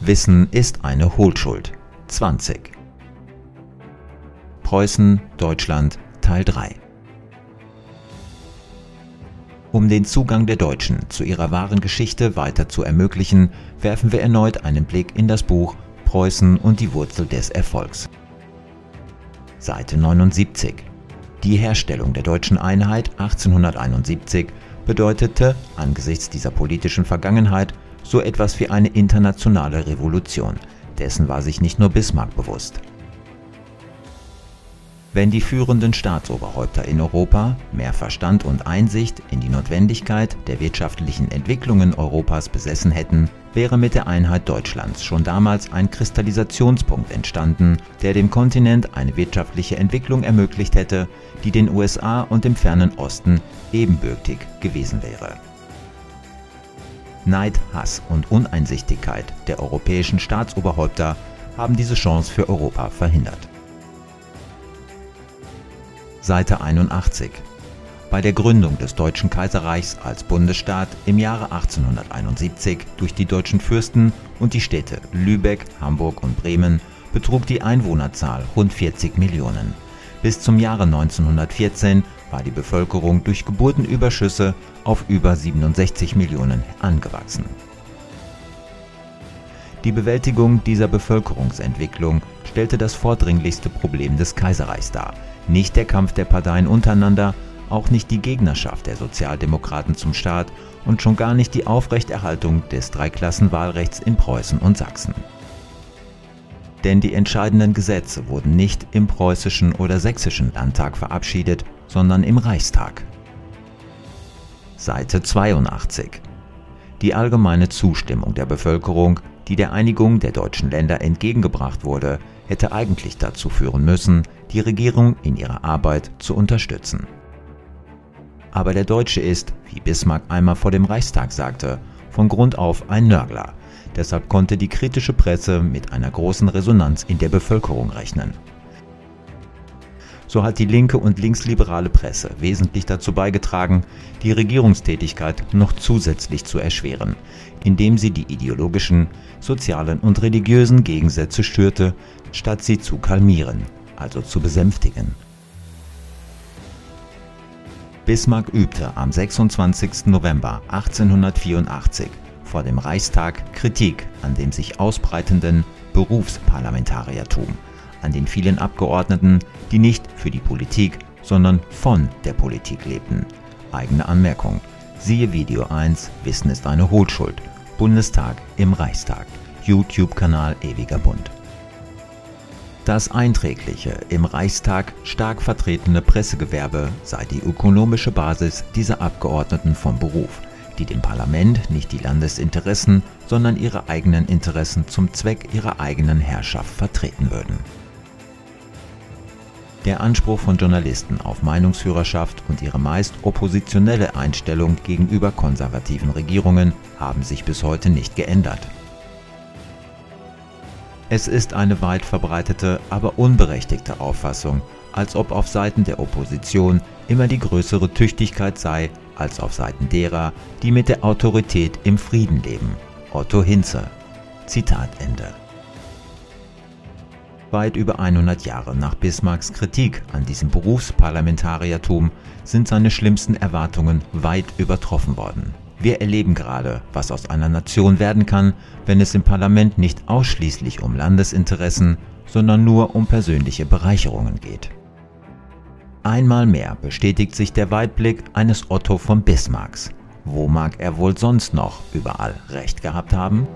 Wissen ist eine Hohlschuld. 20. Preußen, Deutschland, Teil 3. Um den Zugang der Deutschen zu ihrer wahren Geschichte weiter zu ermöglichen, werfen wir erneut einen Blick in das Buch Preußen und die Wurzel des Erfolgs. Seite 79. Die Herstellung der deutschen Einheit 1871 bedeutete angesichts dieser politischen Vergangenheit so etwas wie eine internationale Revolution. Dessen war sich nicht nur Bismarck bewusst. Wenn die führenden Staatsoberhäupter in Europa mehr Verstand und Einsicht in die Notwendigkeit der wirtschaftlichen Entwicklungen Europas besessen hätten, wäre mit der Einheit Deutschlands schon damals ein Kristallisationspunkt entstanden, der dem Kontinent eine wirtschaftliche Entwicklung ermöglicht hätte, die den USA und dem fernen Osten ebenbürtig gewesen wäre. Neid, Hass und Uneinsichtigkeit der europäischen Staatsoberhäupter haben diese Chance für Europa verhindert. Seite 81. Bei der Gründung des Deutschen Kaiserreichs als Bundesstaat im Jahre 1871 durch die deutschen Fürsten und die Städte Lübeck, Hamburg und Bremen betrug die Einwohnerzahl rund 40 Millionen. Bis zum Jahre 1914 war die Bevölkerung durch Geburtenüberschüsse auf über 67 Millionen angewachsen. Die Bewältigung dieser Bevölkerungsentwicklung stellte das vordringlichste Problem des Kaiserreichs dar – nicht der Kampf der Parteien untereinander, auch nicht die Gegnerschaft der Sozialdemokraten zum Staat und schon gar nicht die Aufrechterhaltung des Dreiklassenwahlrechts in Preußen und Sachsen. Denn die entscheidenden Gesetze wurden nicht im preußischen oder sächsischen Landtag verabschiedet, sondern im Reichstag. Seite 82 Die allgemeine Zustimmung der Bevölkerung, die der Einigung der deutschen Länder entgegengebracht wurde, hätte eigentlich dazu führen müssen, die Regierung in ihrer Arbeit zu unterstützen. Aber der Deutsche ist, wie Bismarck einmal vor dem Reichstag sagte, von Grund auf ein Nörgler. Deshalb konnte die kritische Presse mit einer großen Resonanz in der Bevölkerung rechnen. So hat die linke und linksliberale Presse wesentlich dazu beigetragen, die Regierungstätigkeit noch zusätzlich zu erschweren, indem sie die ideologischen, sozialen und religiösen Gegensätze störte, statt sie zu kalmieren also zu besänftigen. Bismarck übte am 26. November 1884 vor dem Reichstag Kritik an dem sich ausbreitenden Berufsparlamentariertum, an den vielen Abgeordneten, die nicht für die Politik, sondern von der Politik lebten. Eigene Anmerkung. Siehe Video 1, Wissen ist eine Hohlschuld. Bundestag im Reichstag. YouTube-Kanal Ewiger Bund. Das einträgliche, im Reichstag stark vertretene Pressegewerbe sei die ökonomische Basis dieser Abgeordneten vom Beruf, die dem Parlament nicht die Landesinteressen, sondern ihre eigenen Interessen zum Zweck ihrer eigenen Herrschaft vertreten würden. Der Anspruch von Journalisten auf Meinungsführerschaft und ihre meist oppositionelle Einstellung gegenüber konservativen Regierungen haben sich bis heute nicht geändert. Es ist eine weit verbreitete, aber unberechtigte Auffassung, als ob auf Seiten der Opposition immer die größere Tüchtigkeit sei als auf Seiten derer, die mit der Autorität im Frieden leben. Otto Hinze. Zitat Ende. Weit über 100 Jahre nach Bismarcks Kritik an diesem Berufsparlamentariertum sind seine schlimmsten Erwartungen weit übertroffen worden. Wir erleben gerade, was aus einer Nation werden kann, wenn es im Parlament nicht ausschließlich um Landesinteressen, sondern nur um persönliche Bereicherungen geht. Einmal mehr bestätigt sich der Weitblick eines Otto von Bismarcks. Wo mag er wohl sonst noch überall recht gehabt haben?